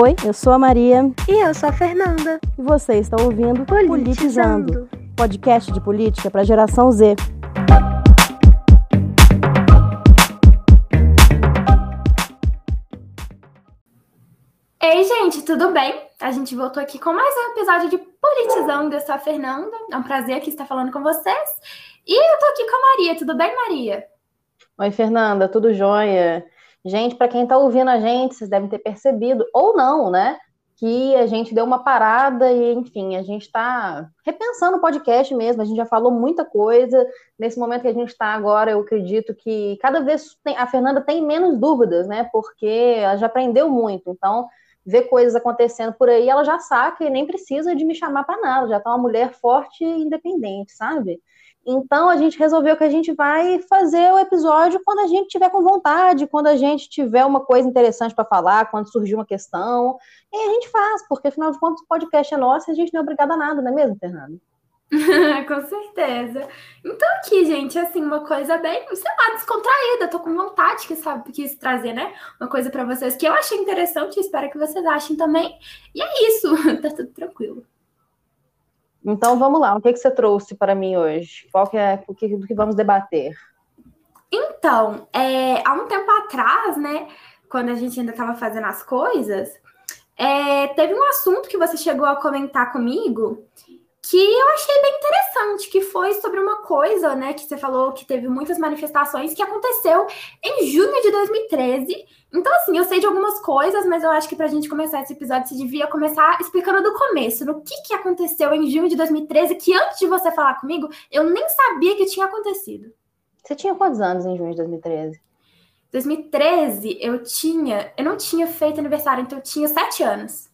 Oi, eu sou a Maria. E eu sou a Fernanda. E você está ouvindo Politizando, Politizando podcast de política para a geração Z. Ei, gente, tudo bem? A gente voltou aqui com mais um episódio de Politizando. Eu sou a Fernanda. É um prazer aqui estar falando com vocês. E eu tô aqui com a Maria. Tudo bem, Maria? Oi, Fernanda, tudo jóia? Gente, para quem está ouvindo a gente, vocês devem ter percebido, ou não, né? Que a gente deu uma parada e, enfim, a gente está repensando o podcast mesmo. A gente já falou muita coisa. Nesse momento que a gente está agora, eu acredito que cada vez a Fernanda tem menos dúvidas, né? Porque ela já aprendeu muito. Então, ver coisas acontecendo por aí, ela já saca e nem precisa de me chamar para nada. Já está uma mulher forte e independente, sabe? Então a gente resolveu que a gente vai fazer o episódio quando a gente tiver com vontade, quando a gente tiver uma coisa interessante para falar, quando surgir uma questão, e a gente faz, porque afinal de contas o podcast é nosso e a gente não é obrigada a nada, não é mesmo, Fernando? com certeza. Então aqui, gente, assim, uma coisa bem, sei lá, descontraída, tô com vontade que sabe quis trazer, né? Uma coisa para vocês que eu achei interessante espero que vocês achem também. E é isso, tá tudo tranquilo. Então vamos lá, o que, que você trouxe para mim hoje? Qual que é o que, do que vamos debater? Então, é, há um tempo atrás, né, quando a gente ainda estava fazendo as coisas, é, teve um assunto que você chegou a comentar comigo que eu achei bem interessante, que foi sobre uma coisa, né, que você falou que teve muitas manifestações que aconteceu em junho de 2013 então, assim, eu sei de algumas coisas, mas eu acho que para a gente começar esse episódio, você devia começar explicando do começo, no que, que aconteceu em junho de 2013, que antes de você falar comigo, eu nem sabia que tinha acontecido. Você tinha quantos anos em junho de 2013? 2013, eu tinha. Eu não tinha feito aniversário, então eu tinha sete anos.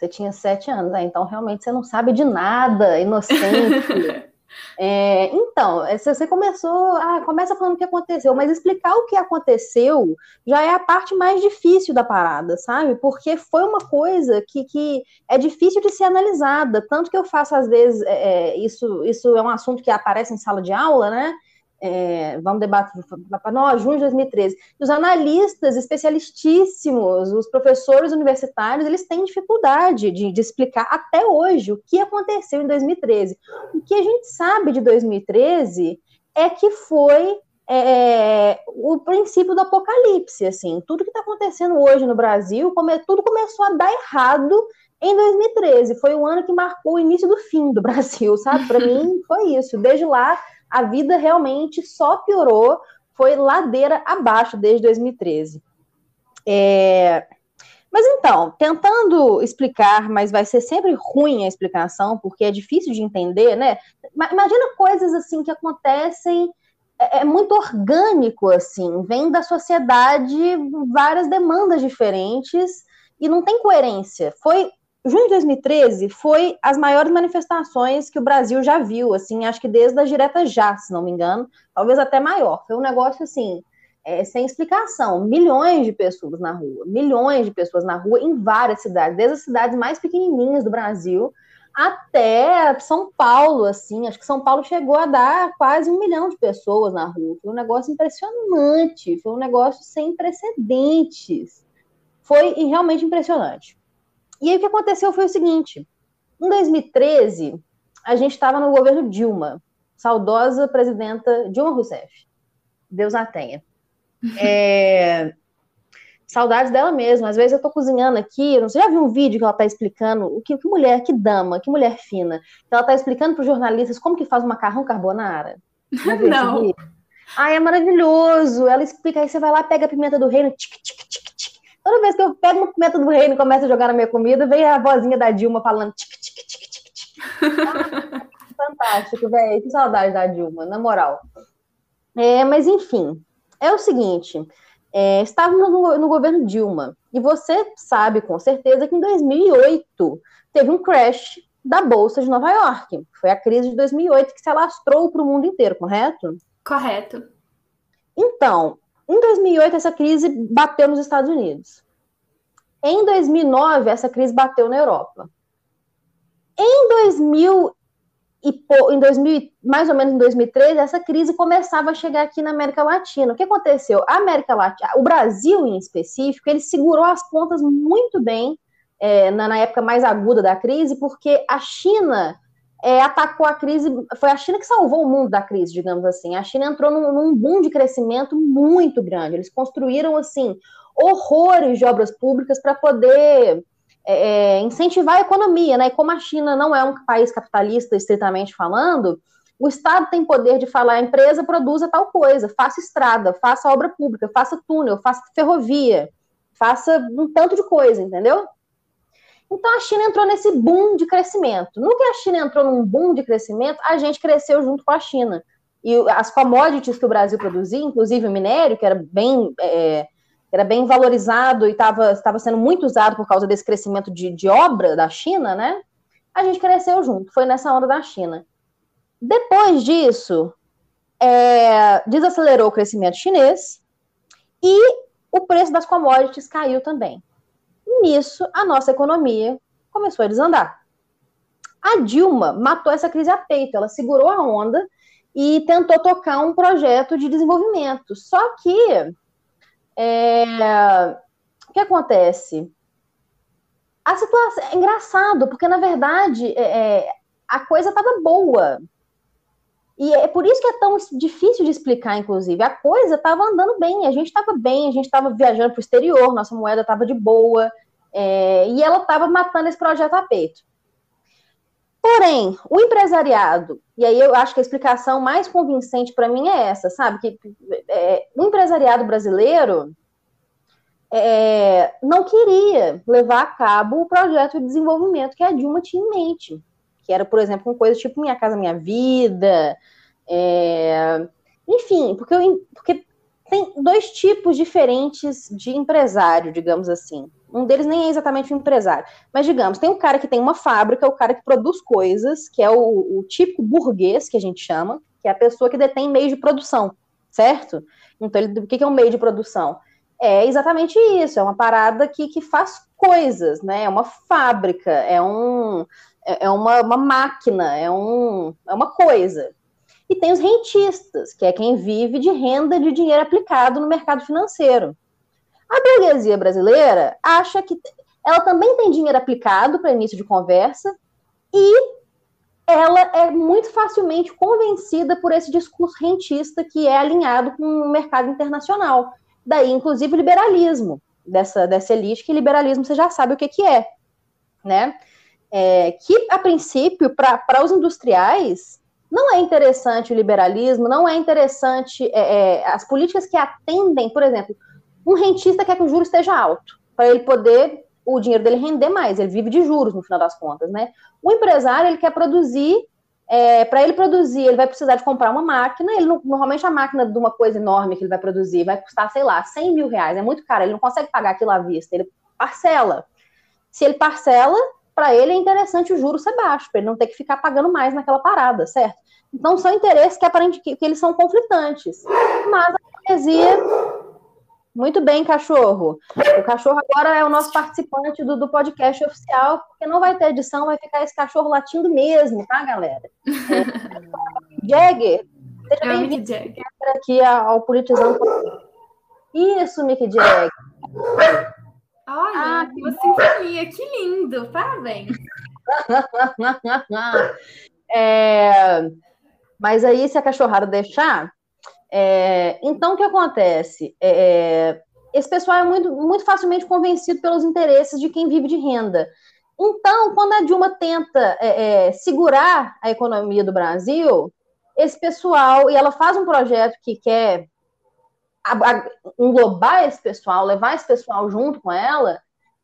Você tinha sete anos, né? Então realmente você não sabe de nada, inocente. É, então, é, você começou, ah, começa falando o que aconteceu, mas explicar o que aconteceu já é a parte mais difícil da parada, sabe? Porque foi uma coisa que, que é difícil de ser analisada, tanto que eu faço às vezes, é, é isso, isso é um assunto que aparece em sala de aula, né? É, vamos debater para nós, junho de 2013. Os analistas especialistíssimos, os professores universitários, eles têm dificuldade de, de, explicar até hoje o que aconteceu em 2013. O que a gente sabe de 2013 é que foi é, o princípio do apocalipse, assim, tudo que está acontecendo hoje no Brasil, tudo começou a dar errado em 2013. Foi o ano que marcou o início do fim do Brasil, sabe? Para mim foi isso. Desde lá a vida realmente só piorou, foi ladeira abaixo desde 2013. É... Mas então, tentando explicar, mas vai ser sempre ruim a explicação, porque é difícil de entender, né? Imagina coisas assim que acontecem, é, é muito orgânico, assim, vem da sociedade várias demandas diferentes e não tem coerência. Foi junho de 2013 foi as maiores manifestações que o Brasil já viu, assim, acho que desde a direta já, se não me engano, talvez até maior. Foi um negócio assim, é, sem explicação, milhões de pessoas na rua, milhões de pessoas na rua em várias cidades, desde as cidades mais pequenininhas do Brasil até São Paulo, assim, acho que São Paulo chegou a dar quase um milhão de pessoas na rua. Foi um negócio impressionante, foi um negócio sem precedentes. Foi realmente impressionante. E aí o que aconteceu foi o seguinte: em 2013, a gente estava no governo Dilma, saudosa presidenta Dilma Rousseff. Deus a tenha. É... Saudades dela mesma. Às vezes eu tô cozinhando aqui, você já viu um vídeo que ela tá explicando o que, que mulher, que dama, que mulher fina. Que ela tá explicando para os jornalistas como que faz o macarrão carbonara. Não. Ai, é maravilhoso. Ela explica, aí você vai lá, pega a pimenta do reino, tic, tic, tic, Toda vez que eu pego uma pimenta do reino e começo a jogar na minha comida, vem a vozinha da Dilma falando tic, tic, tic, tic, tic. Ah, fantástico, velho. Que saudade da Dilma, na moral. É, mas, enfim, é o seguinte. É, estávamos no, no governo Dilma. E você sabe, com certeza, que em 2008 teve um crash da Bolsa de Nova York. Foi a crise de 2008 que se alastrou para o mundo inteiro, correto? Correto. Então, em 2008, essa crise bateu nos Estados Unidos. Em 2009, essa crise bateu na Europa. Em 2000 e em 2000, mais ou menos em 2013, essa crise começava a chegar aqui na América Latina. O que aconteceu? A América Latina, o Brasil em específico, ele segurou as pontas muito bem é, na, na, época mais aguda da crise, porque a China é, atacou a crise, foi a China que salvou o mundo da crise, digamos assim. A China entrou num, num boom de crescimento muito grande. Eles construíram, assim, horrores de obras públicas para poder é, é, incentivar a economia, né? E como a China não é um país capitalista, estritamente falando, o Estado tem poder de falar, a empresa produza tal coisa, faça estrada, faça obra pública, faça túnel, faça ferrovia, faça um tanto de coisa, entendeu? Então a China entrou nesse boom de crescimento. No que a China entrou num boom de crescimento, a gente cresceu junto com a China. E as commodities que o Brasil produzia, inclusive o minério, que era bem, é, era bem valorizado e estava sendo muito usado por causa desse crescimento de, de obra da China, né? A gente cresceu junto, foi nessa onda da China. Depois disso, é, desacelerou o crescimento chinês e o preço das commodities caiu também. Nisso, a nossa economia começou a desandar. A Dilma matou essa crise a peito, ela segurou a onda e tentou tocar um projeto de desenvolvimento. Só que é, o que acontece? A situação é engraçado, porque na verdade é, é a coisa estava boa. E é por isso que é tão difícil de explicar, inclusive. A coisa estava andando bem, a gente estava bem, a gente estava viajando para o exterior, nossa moeda estava de boa, é, e ela estava matando esse projeto a peito. Porém, o empresariado, e aí eu acho que a explicação mais convincente para mim é essa, sabe? Que é, o empresariado brasileiro é, não queria levar a cabo o projeto de desenvolvimento que a Dilma tinha em mente que era, por exemplo, com coisas tipo Minha Casa Minha Vida, é... enfim, porque, eu, porque tem dois tipos diferentes de empresário, digamos assim. Um deles nem é exatamente um empresário, mas digamos, tem um cara que tem uma fábrica, o cara que produz coisas, que é o, o típico burguês, que a gente chama, que é a pessoa que detém meio de produção, certo? Então, ele, o que é um meio de produção? É exatamente isso, é uma parada que, que faz coisas, né? É uma fábrica, é um, é, é uma, uma máquina, é, um, é uma coisa. E tem os rentistas, que é quem vive de renda de dinheiro aplicado no mercado financeiro. A burguesia brasileira acha que ela também tem dinheiro aplicado para início de conversa e ela é muito facilmente convencida por esse discurso rentista que é alinhado com o mercado internacional. Daí, inclusive, o liberalismo dessa, dessa elite, que liberalismo você já sabe o que, que é, né? é, que, a princípio, para os industriais, não é interessante o liberalismo, não é interessante é, é, as políticas que atendem, por exemplo, um rentista quer que o juro esteja alto, para ele poder o dinheiro dele render mais, ele vive de juros no final das contas, né? O empresário, ele quer produzir, é, para ele produzir, ele vai precisar de comprar uma máquina, ele normalmente a máquina de uma coisa enorme que ele vai produzir vai custar, sei lá, 100 mil reais, é muito caro, ele não consegue pagar aquilo à vista, ele parcela. Se ele parcela, para ele é interessante o juro ser baixo, para ele não ter que ficar pagando mais naquela parada, certo? Então são interesses que aparentemente que, que eles são conflitantes. Mas a poesia muito bem, cachorro. O cachorro agora é o nosso participante do, do, podcast oficial, porque não vai ter edição, vai ficar esse cachorro latindo mesmo, tá, galera? É, Jagger, seja é bem-vindo aqui ao Politizando. Isso, Mick Jagger. Olha, ah, que uma sinfonia, que lindo, parabéns. é, mas aí, se a cachorrada deixar, é, então o que acontece? É, esse pessoal é muito, muito facilmente convencido pelos interesses de quem vive de renda. Então, quando a Dilma tenta é, é, segurar a economia do Brasil, esse pessoal, e ela faz um projeto que quer englobar esse pessoal, levar esse pessoal junto com ela,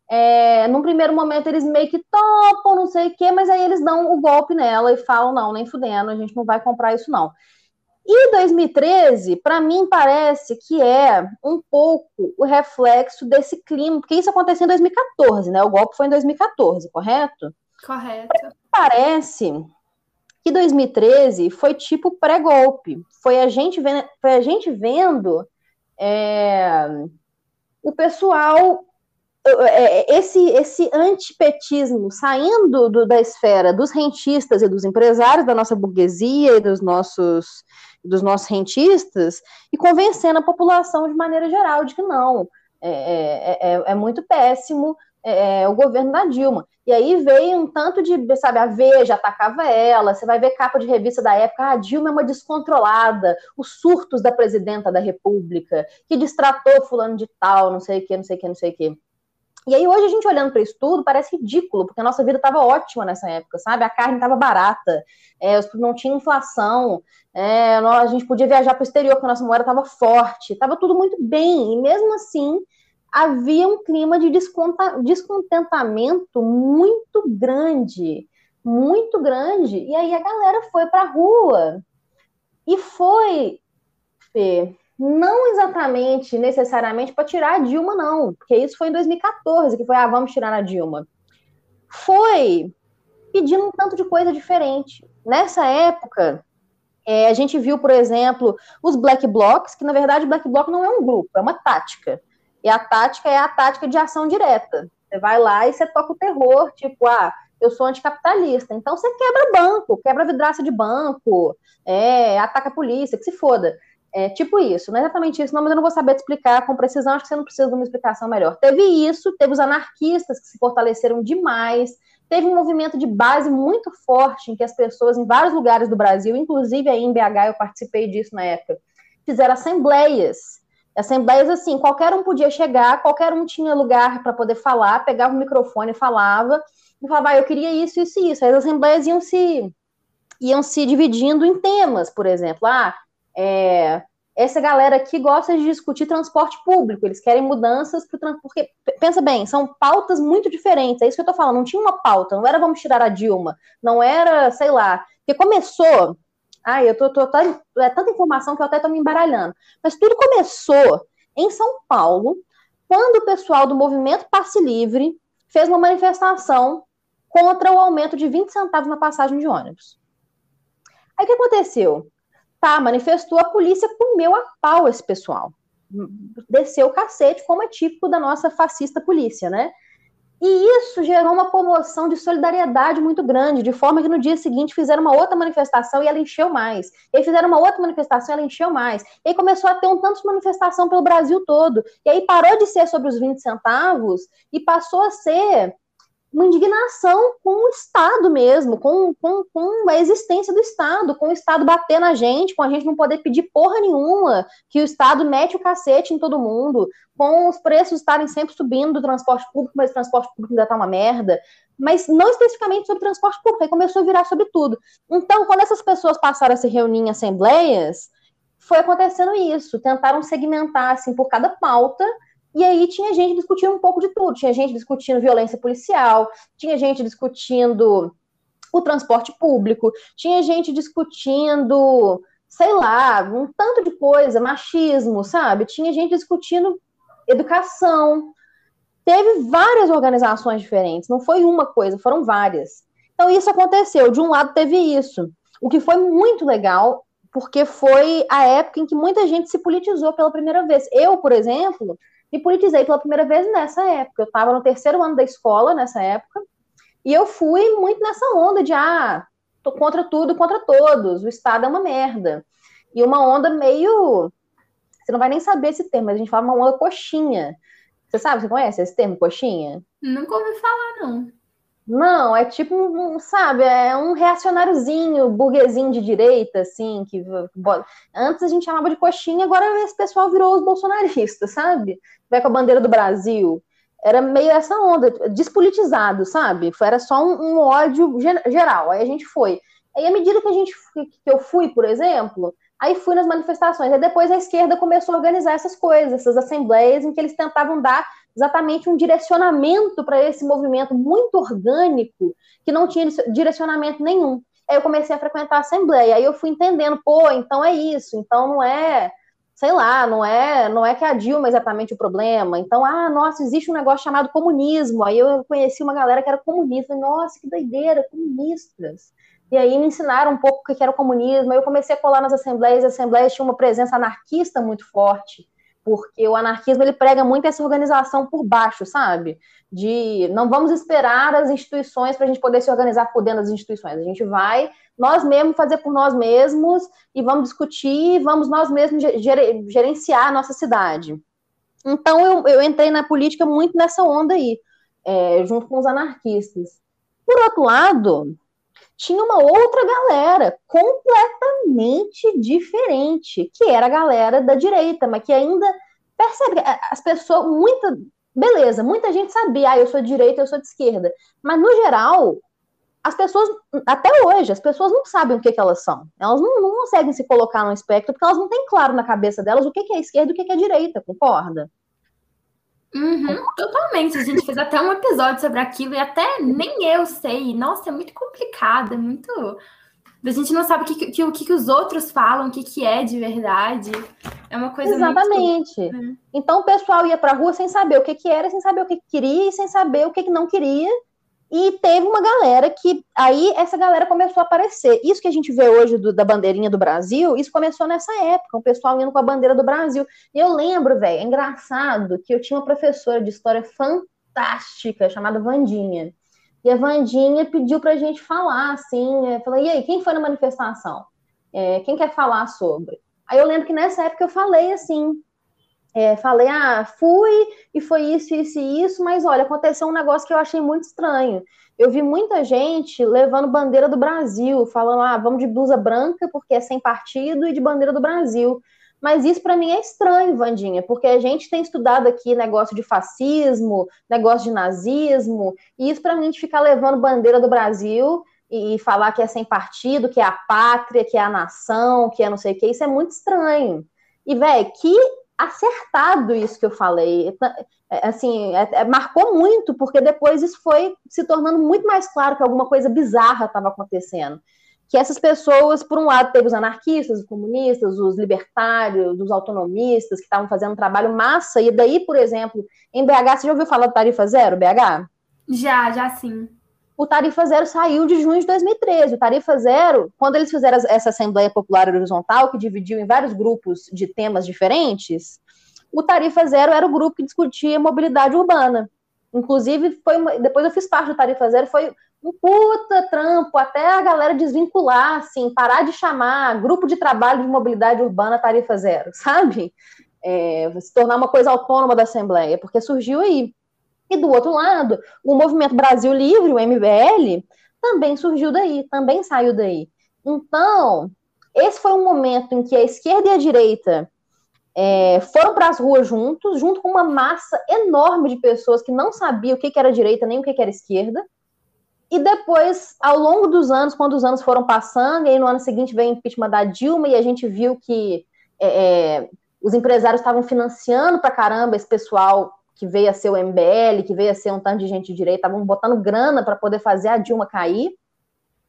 é, num primeiro momento eles meio que topam, não sei o quê, mas aí eles dão o golpe nela e falam, não, nem fudendo, a gente não vai comprar isso não. E 2013, para mim, parece que é um pouco o reflexo desse clima, porque isso aconteceu em 2014, né? O golpe foi em 2014, correto? Correto. Parece que 2013 foi tipo pré-golpe. Foi a gente vendo, foi a gente vendo é, o pessoal, esse, esse antipetismo saindo do, da esfera dos rentistas e dos empresários da nossa burguesia e dos nossos, dos nossos rentistas e convencendo a população de maneira geral de que não, é, é, é, é muito péssimo é, o governo da Dilma. E aí veio um tanto de, sabe, a Veja atacava ela, você vai ver capa de revista da época, ah, a Dilma é uma descontrolada, os surtos da presidenta da República, que distratou fulano de tal, não sei o que, não sei o que, não sei o que. E aí hoje a gente olhando para isso tudo parece ridículo, porque a nossa vida estava ótima nessa época, sabe? A carne estava barata, é, não tinha inflação, é, a gente podia viajar para o exterior, porque a nossa moeda estava forte, estava tudo muito bem, e mesmo assim havia um clima de descontentamento muito grande, muito grande. E aí a galera foi para a rua. E foi, não exatamente, necessariamente, para tirar a Dilma, não, porque isso foi em 2014, que foi, ah, vamos tirar a Dilma. Foi pedindo um tanto de coisa diferente. Nessa época, é, a gente viu, por exemplo, os Black Blocs, que na verdade Black Bloc não é um grupo, é uma tática. E a tática é a tática de ação direta. Você vai lá e você toca o terror, tipo, ah, eu sou anticapitalista. Então você quebra banco, quebra vidraça de banco, é, ataca a polícia, que se foda. É tipo isso, não é exatamente isso, não, mas eu não vou saber te explicar com precisão, acho que você não precisa de uma explicação melhor. Teve isso, teve os anarquistas que se fortaleceram demais, teve um movimento de base muito forte em que as pessoas em vários lugares do Brasil, inclusive aí em BH, eu participei disso na época, fizeram assembleias Assembleias assim, qualquer um podia chegar, qualquer um tinha lugar para poder falar, pegava o microfone e falava, e falava, ah, eu queria isso, isso e isso. Aí as assembleias iam se, iam se dividindo em temas, por exemplo. Ah, é, essa galera aqui gosta de discutir transporte público, eles querem mudanças para o porque pensa bem, são pautas muito diferentes, é isso que eu estou falando, não tinha uma pauta, não era vamos tirar a Dilma, não era, sei lá, porque começou Ai, eu tô, tô, tô, é tanta informação que eu até tô me embaralhando. Mas tudo começou em São Paulo, quando o pessoal do movimento Passe Livre fez uma manifestação contra o aumento de 20 centavos na passagem de ônibus. Aí o que aconteceu? Tá, manifestou, a polícia comeu a pau esse pessoal. Desceu o cacete, como é típico da nossa fascista polícia, né? E isso gerou uma comoção de solidariedade muito grande, de forma que no dia seguinte fizeram uma outra manifestação e ela encheu mais. E fizeram uma outra manifestação e ela encheu mais. E aí começou a ter um tanto de manifestação pelo Brasil todo. E aí parou de ser sobre os 20 centavos e passou a ser uma indignação com o Estado mesmo, com, com, com a existência do Estado, com o Estado bater na gente, com a gente não poder pedir porra nenhuma, que o Estado mete o cacete em todo mundo, com os preços estarem sempre subindo do transporte público, mas o transporte público ainda tá uma merda, mas não especificamente sobre transporte público, aí começou a virar sobre tudo. Então, quando essas pessoas passaram a se reunir em assembleias, foi acontecendo isso, tentaram segmentar, assim, por cada pauta, e aí tinha gente discutindo um pouco de tudo. Tinha gente discutindo violência policial, tinha gente discutindo o transporte público, tinha gente discutindo, sei lá, um tanto de coisa, machismo, sabe? Tinha gente discutindo educação. Teve várias organizações diferentes, não foi uma coisa, foram várias. Então isso aconteceu. De um lado teve isso, o que foi muito legal, porque foi a época em que muita gente se politizou pela primeira vez. Eu, por exemplo, me politizei pela primeira vez nessa época. Eu estava no terceiro ano da escola nessa época, e eu fui muito nessa onda de, ah, tô contra tudo, contra todos, o Estado é uma merda. E uma onda meio. Você não vai nem saber esse termo, mas a gente fala uma onda coxinha. Você sabe, você conhece esse termo, coxinha? Nunca ouvi falar, não. Não, é tipo, um, sabe, é um reacionáriozinho, burguesinho de direita, assim, que antes a gente chamava de coxinha, agora esse pessoal virou os bolsonaristas, sabe? Vai com a bandeira do Brasil. Era meio essa onda, despolitizado, sabe? Era só um, um ódio geral. Aí a gente foi. Aí, à medida que a gente que eu fui, por exemplo, aí fui nas manifestações. Aí depois a esquerda começou a organizar essas coisas, essas assembleias em que eles tentavam dar exatamente um direcionamento para esse movimento muito orgânico que não tinha direcionamento nenhum. Aí eu comecei a frequentar a assembleia, aí eu fui entendendo, pô, então é isso, então não é, sei lá, não é, não é que a Dilma é exatamente o problema. Então, ah, nossa, existe um negócio chamado comunismo. Aí eu conheci uma galera que era comunista, nossa, que doideira, comunistas. E aí me ensinaram um pouco o que era o comunismo. Aí eu comecei a colar nas assembleias, as assembleias tinham uma presença anarquista muito forte porque o anarquismo ele prega muito essa organização por baixo, sabe? De não vamos esperar as instituições para a gente poder se organizar por dentro das instituições. A gente vai nós mesmos fazer por nós mesmos e vamos discutir, vamos nós mesmos gerenciar a nossa cidade. Então eu, eu entrei na política muito nessa onda aí. é, junto com os anarquistas. Por outro lado, tinha uma outra galera completamente diferente, que era a galera da direita, mas que ainda percebe as pessoas, muita, beleza, muita gente sabia, ah, eu sou de direita, eu sou de esquerda, mas no geral, as pessoas, até hoje, as pessoas não sabem o que, que elas são. Elas não, não, conseguem se colocar no espectro, porque elas não têm claro na cabeça delas o que, que é esquerda e o que, que é direita, concorda? Uhum, totalmente. A gente fez até um episódio sobre aquilo e até nem eu sei. Nossa, é muito complicado, é muito. A gente não sabe o que, que, o que, os outros falam, o que, que é de verdade. É uma coisa Exatamente. Muito... Né? Então o pessoal ia para a rua sem saber o que, que era, sem saber o que, que queria e sem saber o que, que não queria. E teve uma galera que aí essa galera começou a aparecer. Isso que a gente vê hoje do, da bandeirinha do Brasil, isso começou nessa época, o pessoal indo com a bandeira do Brasil. E eu lembro, velho, é engraçado que eu tinha uma professora de história fantástica chamada Vandinha. E a Vandinha pediu pra gente falar, assim, é, falou, e aí, quem foi na manifestação? É, quem quer falar sobre? Aí eu lembro que nessa época eu falei assim, é, falei, ah, fui e foi isso, isso e isso, mas olha, aconteceu um negócio que eu achei muito estranho. Eu vi muita gente levando bandeira do Brasil, falando, ah, vamos de blusa branca porque é sem partido e de bandeira do Brasil. Mas isso para mim é estranho, Vandinha, porque a gente tem estudado aqui negócio de fascismo, negócio de nazismo, e isso para mim de ficar levando bandeira do Brasil e falar que é sem partido, que é a pátria, que é a nação, que é não sei o que, isso é muito estranho. E, velho, que acertado isso que eu falei. É, assim, é, é, marcou muito, porque depois isso foi se tornando muito mais claro que alguma coisa bizarra estava acontecendo. Que essas pessoas, por um lado, teve os anarquistas, os comunistas, os libertários, os autonomistas, que estavam fazendo um trabalho massa, e daí, por exemplo, em BH, você já ouviu falar do Tarifa Zero, BH? Já, já sim o Tarifa Zero saiu de junho de 2013. O Tarifa Zero, quando eles fizeram essa Assembleia Popular Horizontal, que dividiu em vários grupos de temas diferentes, o Tarifa Zero era o grupo que discutia mobilidade urbana. Inclusive, foi uma, depois eu fiz parte do Tarifa Zero, foi um puta trampo até a galera desvincular, assim, parar de chamar grupo de trabalho de mobilidade urbana Tarifa Zero, sabe? É, se tornar uma coisa autônoma da Assembleia, porque surgiu aí. E do outro lado, o movimento Brasil Livre, o MBL, também surgiu daí, também saiu daí. Então, esse foi um momento em que a esquerda e a direita é, foram para as ruas juntos, junto com uma massa enorme de pessoas que não sabiam o que, que era direita nem o que, que era esquerda. E depois, ao longo dos anos, quando os anos foram passando, e aí no ano seguinte veio o impeachment da Dilma, e a gente viu que é, é os empresários estavam financiando para caramba esse pessoal que veio a ser o MBL, que veio a ser um tanto de gente de direita, estavam botando grana para poder fazer a Dilma cair.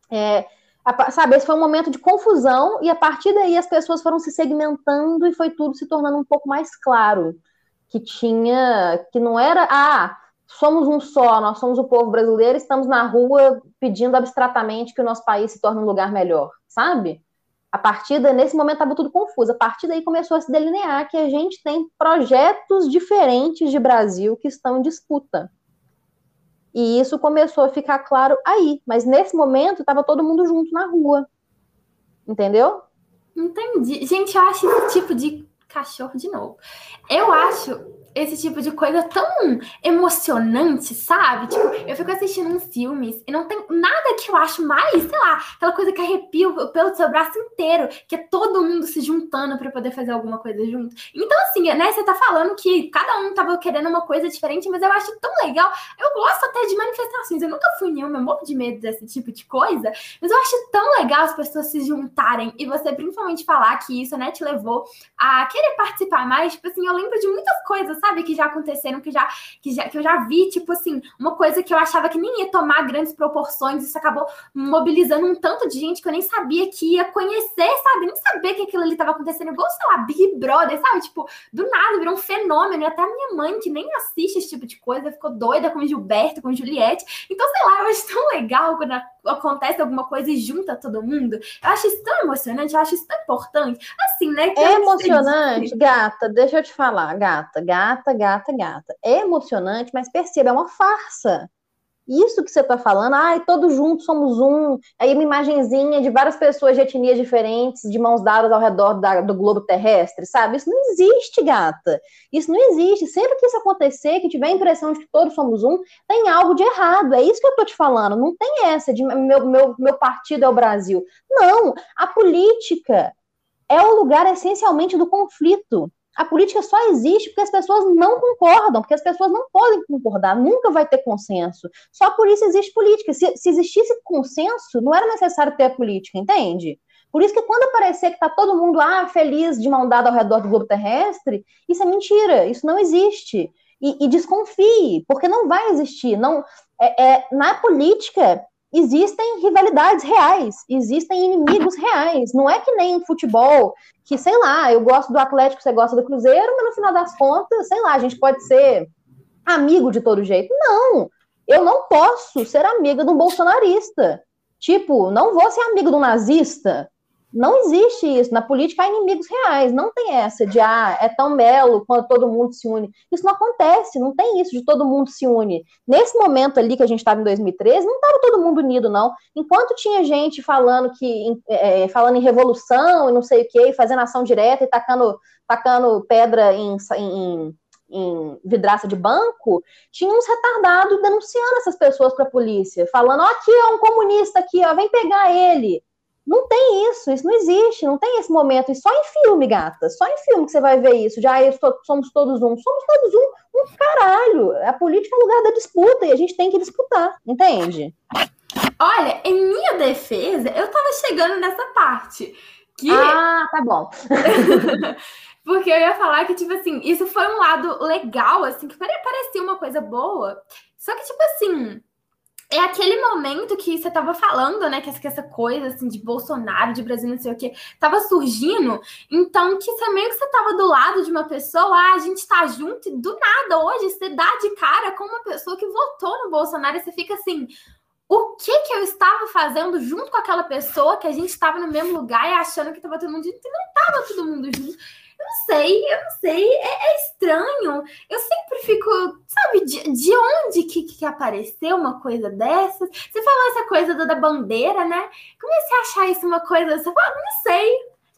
É, a, sabe, esse foi um momento de confusão, e a partir daí as pessoas foram se segmentando e foi tudo se tornando um pouco mais claro. Que tinha, que não era, ah, somos um só, nós somos o povo brasileiro, estamos na rua pedindo abstratamente que o nosso país se torne um lugar melhor, sabe? A partir daí, nesse momento estava tudo confuso. A partir daí começou a se delinear que a gente tem projetos diferentes de Brasil que estão em disputa. E isso começou a ficar claro aí. Mas nesse momento estava todo mundo junto na rua. Entendeu? Entendi. Gente, eu acho esse tipo de cachorro de novo. Eu acho esse tipo de coisa tão emocionante, sabe? Tipo, eu fico assistindo uns filmes e não tem nada que eu acho mais, sei lá, aquela coisa que arrepia pelo seu braço inteiro, que é todo mundo se juntando para poder fazer alguma coisa junto. Então, assim, né, você tá falando que cada um tava querendo uma coisa diferente, mas eu acho tão legal. Eu gosto até de manifestações, eu nunca fui nenhuma, eu morro de medo desse tipo de coisa, mas eu acho tão legal as pessoas se juntarem e você principalmente falar que isso, né, te levou a querer participar mais. Tipo assim, eu lembro de muitas coisas, sabe? Sabe, que já aconteceram, que, já, que, já, que eu já vi, tipo assim, uma coisa que eu achava que nem ia tomar grandes proporções, isso acabou mobilizando um tanto de gente que eu nem sabia que ia conhecer, sabe? Nem saber que aquilo ali estava acontecendo, igual, sei lá, Big Brother, sabe? Tipo, do nada, virou um fenômeno, e até a minha mãe, que nem assiste esse tipo de coisa, ficou doida com Gilberto, com Juliette. Então, sei lá, eu acho tão legal quando acontece alguma coisa e junta todo mundo. Eu acho isso tão emocionante, eu acho isso tão importante. Assim, né? É emocionante, gata, deixa eu te falar, gata, gata, gata, gata. É emocionante, mas perceba, é uma farsa. Isso que você está falando, ai, todos juntos somos um. Aí uma imagenzinha de várias pessoas de etnias diferentes, de mãos dadas ao redor da, do globo terrestre, sabe? Isso não existe, gata. Isso não existe. Sempre que isso acontecer, que tiver a impressão de que todos somos um, tem algo de errado. É isso que eu tô te falando. Não tem essa de meu, meu, meu partido é o Brasil. Não. A política é o lugar essencialmente do conflito. A política só existe porque as pessoas não concordam, porque as pessoas não podem concordar, nunca vai ter consenso. Só por isso existe política. Se, se existisse consenso, não era necessário ter a política, entende? Por isso que quando aparecer que está todo mundo ah, feliz de mão dada ao redor do globo terrestre, isso é mentira, isso não existe. E, e desconfie, porque não vai existir. Não, é, é, na política, existem rivalidades reais, existem inimigos reais. Não é que nem em futebol, que, sei lá, eu gosto do Atlético, você gosta do Cruzeiro, mas no final das contas, sei lá, a gente pode ser amigo de todo jeito. Não, eu não posso ser amiga de um bolsonarista. Tipo, não vou ser amigo de um nazista. Não existe isso. Na política há inimigos reais. Não tem essa de, ah, é tão belo quando todo mundo se une. Isso não acontece. Não tem isso de todo mundo se une. Nesse momento ali que a gente estava em 2013, não estava todo mundo unido, não. Enquanto tinha gente falando que é, falando em revolução e não sei o quê, fazendo ação direta e tacando, tacando pedra em, em em vidraça de banco, tinha uns retardados denunciando essas pessoas para a polícia, falando: ó, aqui é um comunista aqui, ó, vem pegar ele. Não tem isso, isso não existe, não tem esse momento. E só em filme, gata, só em filme que você vai ver isso. Já somos todos um. Somos todos um, um caralho. A política é o lugar da disputa e a gente tem que disputar, entende? Olha, em minha defesa, eu tava chegando nessa parte. Que... Ah, tá bom. Porque eu ia falar que, tipo assim, isso foi um lado legal, assim, que parecia uma coisa boa. Só que, tipo assim, é aquele momento que você estava falando, né? Que essa, coisa assim de Bolsonaro, de Brasil, não sei o que, tava surgindo. Então, que você meio que você tava do lado de uma pessoa, ah, a gente tá junto, e do nada, hoje, você dá de cara com uma pessoa que votou no Bolsonaro e você fica assim. O que que eu estava fazendo junto com aquela pessoa que a gente estava no mesmo lugar e achando que estava todo mundo junto e não estava todo mundo junto? Eu não sei, eu não sei, é, é estranho. Eu sempre fico, sabe, de, de onde que, que apareceu uma coisa dessas? Você falou essa coisa da, da bandeira, né? Comecei a achar isso uma coisa, você fala, não sei,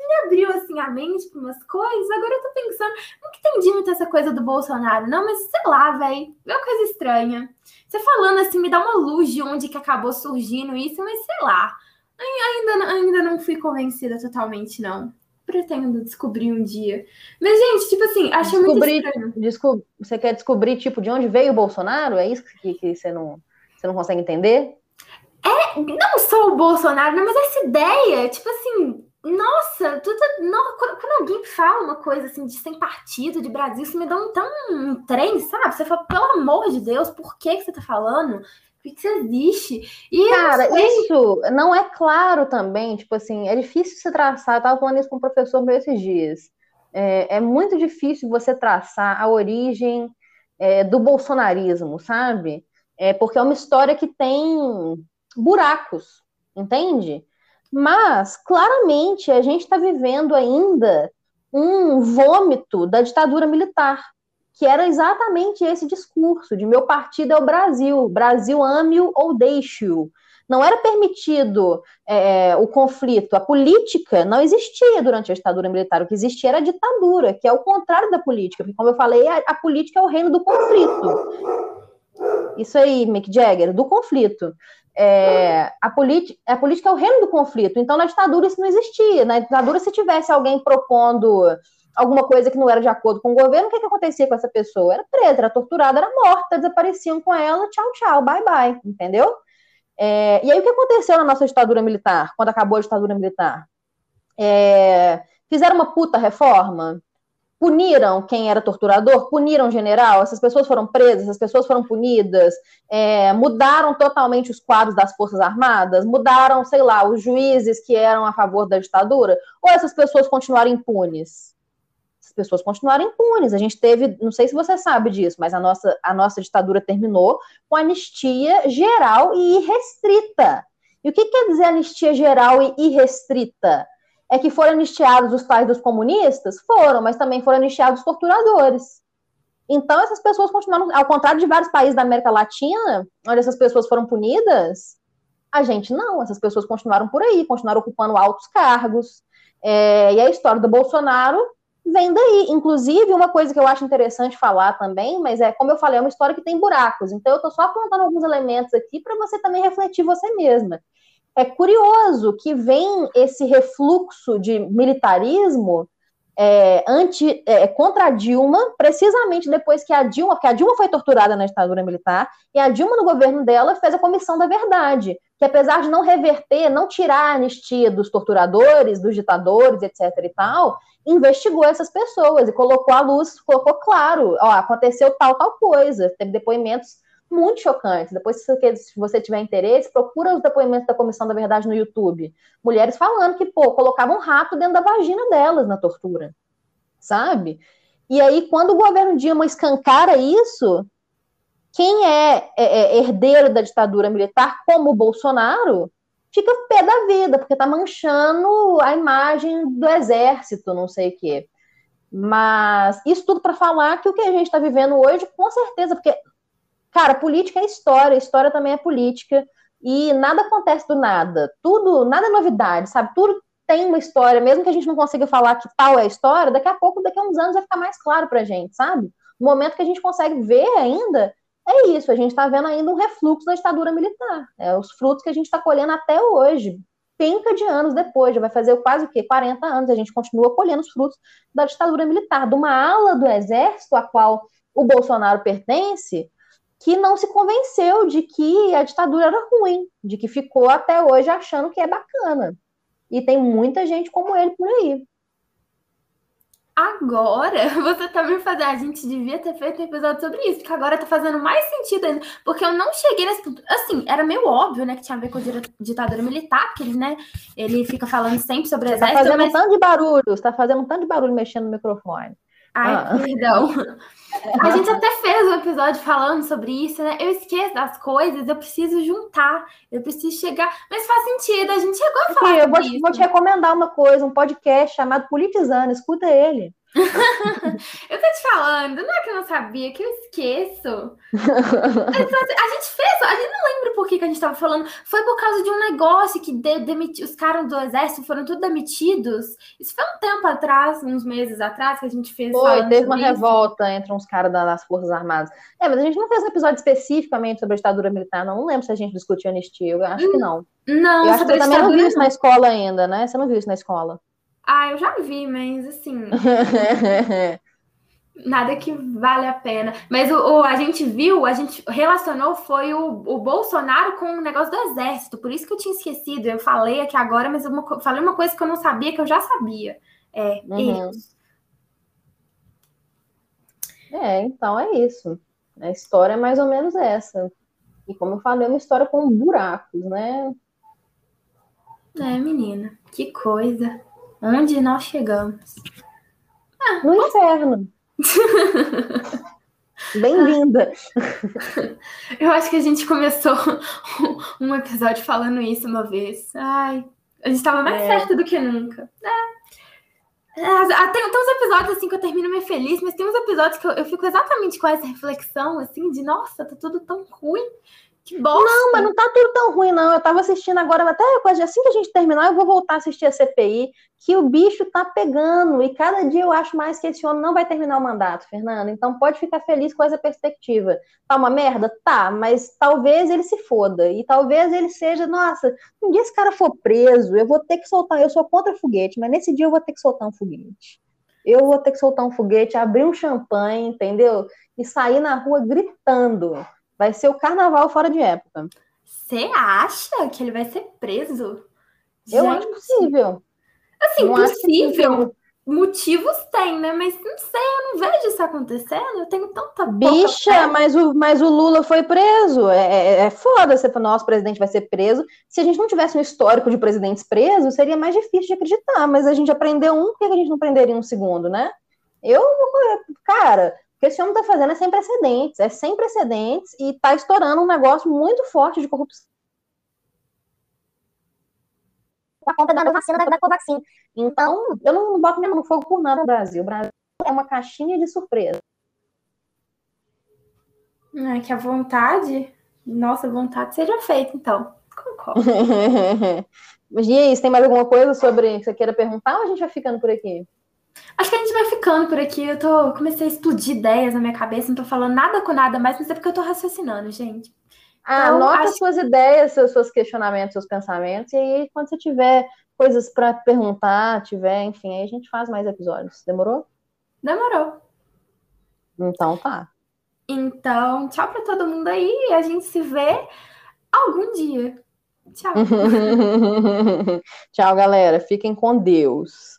me abriu assim a mente para umas coisas. Agora eu tô pensando, não entendi muito essa coisa do Bolsonaro, não, mas sei lá, velho, é uma coisa estranha. Você falando assim, me dá uma luz de onde que acabou surgindo isso, mas sei lá. Ainda, ainda não fui convencida totalmente, não pretendo descobrir um dia. Mas, gente, tipo assim, achei descobrir, muito estranho. você quer descobrir, tipo, de onde veio o Bolsonaro? É isso que, que você, não, você não consegue entender? É, não só o Bolsonaro, mas essa ideia, tipo assim, nossa, tudo, não, quando, alguém fala uma coisa assim de sem partido, de Brasil, isso me dá um tão um trem, sabe? Você fala, pelo amor de Deus, por que, que você tá falando? Por que existe? E Cara, isso não é claro também, tipo assim, é difícil se traçar. Eu tava falando isso com o professor meu esses dias. É, é muito difícil você traçar a origem é, do bolsonarismo, sabe? É, porque é uma história que tem buracos, entende? Mas, claramente, a gente está vivendo ainda um vômito da ditadura militar que era exatamente esse discurso de meu partido é o Brasil, Brasil ame-o ou deixe-o. Não era permitido é, o conflito, a política não existia durante a ditadura militar, o que existia era a ditadura, que é o contrário da política, porque, como eu falei, a, a política é o reino do conflito. Isso aí, Mick Jagger, do conflito. É, a, a política é o reino do conflito, então na ditadura isso não existia. Na ditadura, se tivesse alguém propondo alguma coisa que não era de acordo com o governo, o que, que acontecia com essa pessoa? Era presa, era torturada, era morta, desapareciam com ela, tchau, tchau, bye, bye, entendeu? É, e aí o que aconteceu na nossa ditadura militar, quando acabou a ditadura militar? É, fizeram uma puta reforma? Puniram quem era torturador? Puniram o general? Essas pessoas foram presas? Essas pessoas foram punidas? É, mudaram totalmente os quadros das Forças Armadas? Mudaram, sei lá, os juízes que eram a favor da ditadura? Ou essas pessoas continuaram impunes? Pessoas continuaram impunes. A gente teve, não sei se você sabe disso, mas a nossa, a nossa ditadura terminou com anistia geral e irrestrita. E o que quer dizer anistia geral e irrestrita? É que foram anistiados os pais dos comunistas? Foram, mas também foram anistiados os torturadores. Então, essas pessoas continuaram, ao contrário de vários países da América Latina, onde essas pessoas foram punidas, a gente não, essas pessoas continuaram por aí, continuaram ocupando altos cargos. É, e a história do Bolsonaro vem daí. Inclusive, uma coisa que eu acho interessante falar também, mas é, como eu falei, é uma história que tem buracos. Então, eu estou só apontando alguns elementos aqui para você também refletir você mesma. É curioso que vem esse refluxo de militarismo é, anti, é, contra a Dilma, precisamente depois que a Dilma, porque a Dilma foi torturada na ditadura militar, e a Dilma, no governo dela, fez a Comissão da Verdade, que apesar de não reverter, não tirar a anistia dos torturadores, dos ditadores, etc. e tal, investigou essas pessoas e colocou à luz, colocou claro, ó, aconteceu tal, tal coisa, teve depoimentos muito chocantes. Depois, se você tiver interesse, procura os depoimentos da Comissão da Verdade no YouTube. Mulheres falando que, pô, colocavam um rato dentro da vagina delas na tortura, sabe? E aí, quando o governo Dilma escancara isso, quem é, é, é herdeiro da ditadura militar, como o Bolsonaro, fica pé da vida, porque tá manchando a imagem do exército, não sei o quê. Mas isso tudo para falar que o que a gente está vivendo hoje, com certeza, porque Cara, política é história, história também é política, e nada acontece do nada. Tudo, nada é novidade, sabe? Tudo tem uma história, mesmo que a gente não consiga falar que tal é a história, daqui a pouco, daqui a uns anos vai ficar mais claro pra gente, sabe? No momento que a gente consegue ver ainda, é isso, a gente está vendo ainda um refluxo da ditadura militar. É os frutos que a gente está colhendo até hoje, penca de anos depois, já vai fazer quase o quê? 40 anos, a gente continua colhendo os frutos da ditadura militar, de uma ala do exército a qual o Bolsonaro pertence, que não se convenceu de que a ditadura era ruim, de que ficou até hoje achando que é bacana. E tem muita gente como ele por aí. Agora, você tá me fazendo. A gente devia ter feito um episódio sobre isso, porque agora tá fazendo mais sentido ainda. Porque eu não cheguei nesse. Assim, era meio óbvio, né, que tinha a ver com a ditadura militar, porque ele, né, ele fica falando sempre sobre o exército. Tá fazendo mas... um tanto de barulho, você tá fazendo um tanto de barulho mexendo no microfone. Ai, ah. perdão. A gente até fez um episódio falando sobre isso, né? Eu esqueço das coisas, eu preciso juntar, eu preciso chegar. Mas faz sentido, a gente chegou a falar. Sim, eu vou, vou te recomendar uma coisa, um podcast chamado Politizando, escuta ele. eu tô te falando, não é que eu não sabia, que eu esqueço. a gente fez, a gente não lembra por que, que a gente tava falando. Foi por causa de um negócio que de, demiti, os caras do exército foram tudo demitidos. Isso foi um tempo atrás, uns meses atrás, que a gente fez. Foi, teve uma isso. revolta entre uns caras das Forças Armadas. É, mas a gente não fez um episódio especificamente sobre a ditadura militar, não. Não lembro se a gente discutiu anistia, eu acho hum, que não. Não, eu acho que você também não viu isso na escola ainda, né? Você não viu isso na escola. Ah, eu já vi, mas assim. nada que vale a pena. Mas o, o, a gente viu, a gente relacionou foi o, o Bolsonaro com o negócio do exército. Por isso que eu tinha esquecido. Eu falei aqui agora, mas eu falei uma coisa que eu não sabia, que eu já sabia. É, uhum. É, então é isso. A história é mais ou menos essa. E como eu falei, é uma história com buracos, né? É, menina, que coisa. Onde nós chegamos? Ah, no inferno. Bem-vinda! Eu acho que a gente começou um episódio falando isso uma vez. Ai, a gente estava mais é. certo do que nunca. É, tem, tem uns episódios assim que eu termino meio feliz, mas tem uns episódios que eu, eu fico exatamente com essa reflexão, assim, de nossa, tá tudo tão ruim. Que bosta. Não, mas não tá tudo tão ruim, não. Eu tava assistindo agora, até assim que a gente terminar, eu vou voltar a assistir a CPI, que o bicho tá pegando, e cada dia eu acho mais que esse homem não vai terminar o mandato, Fernando. Então pode ficar feliz com essa perspectiva. Tá uma merda? Tá, mas talvez ele se foda. E talvez ele seja, nossa, um dia esse cara for preso, eu vou ter que soltar, eu sou contra foguete, mas nesse dia eu vou ter que soltar um foguete. Eu vou ter que soltar um foguete, abrir um champanhe, entendeu? E sair na rua gritando Vai ser o carnaval fora de época. Você acha que ele vai ser preso? Eu acho possível. Assim, não possível. Motivos tem, né? Mas não sei, eu não vejo isso acontecendo. Eu tenho tanta Bicha, mas o, mas o Lula foi preso. É, é, é foda ser para nosso presidente vai ser preso. Se a gente não tivesse um histórico de presidentes presos, seria mais difícil de acreditar. Mas a gente aprendeu um, por que a gente não aprenderia um segundo, né? Eu, cara, que esse homem está fazendo é sem precedentes, é sem precedentes e está estourando um negócio muito forte de corrupção. Por conta da vacina da, da Covaxin. Então, eu não boto mesmo no fogo por nada no Brasil. O Brasil é uma caixinha de surpresa. É, que a vontade, nossa vontade seja feita, então. Concordo. e aí, você tem mais alguma coisa sobre que você queira perguntar ou a gente vai ficando por aqui? Acho que a gente vai ficando por aqui. Eu tô comecei a explodir ideias na minha cabeça, não tô falando nada com nada mais, mas é porque eu tô raciocinando, gente. Ah, então, anota acho... suas ideias, seus, seus questionamentos, seus pensamentos, e aí, quando você tiver coisas para perguntar, tiver, enfim, aí a gente faz mais episódios. Demorou? Demorou. Então tá. Então, tchau para todo mundo aí e a gente se vê algum dia. Tchau. tchau, galera. Fiquem com Deus.